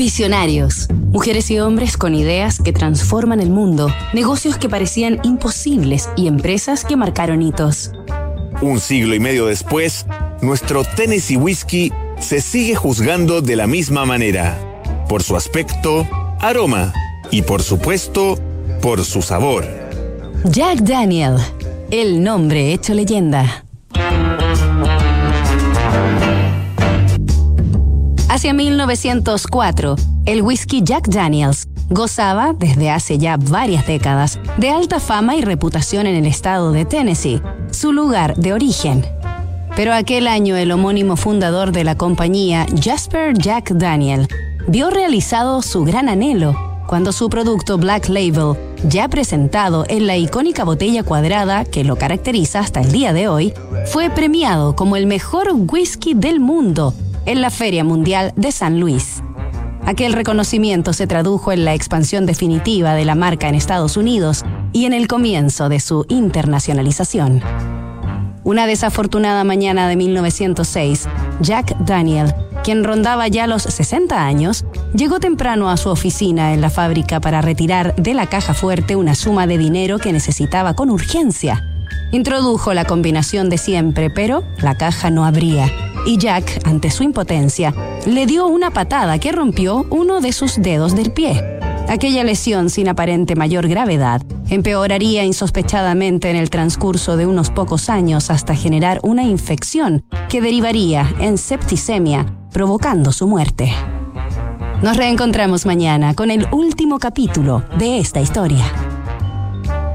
Visionarios. Mujeres y hombres con ideas que transforman el mundo, negocios que parecían imposibles y empresas que marcaron hitos. Un siglo y medio después, nuestro Tennessee Whiskey se sigue juzgando de la misma manera, por su aspecto, aroma y por supuesto, por su sabor. Jack Daniel, el nombre hecho leyenda. Hacia 1904, el whisky Jack Daniels gozaba, desde hace ya varias décadas, de alta fama y reputación en el estado de Tennessee, su lugar de origen. Pero aquel año el homónimo fundador de la compañía, Jasper Jack Daniel, vio realizado su gran anhelo cuando su producto Black Label, ya presentado en la icónica botella cuadrada que lo caracteriza hasta el día de hoy, fue premiado como el mejor whisky del mundo en la Feria Mundial de San Luis. Aquel reconocimiento se tradujo en la expansión definitiva de la marca en Estados Unidos y en el comienzo de su internacionalización. Una desafortunada mañana de 1906, Jack Daniel, quien rondaba ya los 60 años, llegó temprano a su oficina en la fábrica para retirar de la caja fuerte una suma de dinero que necesitaba con urgencia. Introdujo la combinación de siempre, pero la caja no abría y Jack, ante su impotencia, le dio una patada que rompió uno de sus dedos del pie. Aquella lesión sin aparente mayor gravedad empeoraría insospechadamente en el transcurso de unos pocos años hasta generar una infección que derivaría en septicemia, provocando su muerte. Nos reencontramos mañana con el último capítulo de esta historia.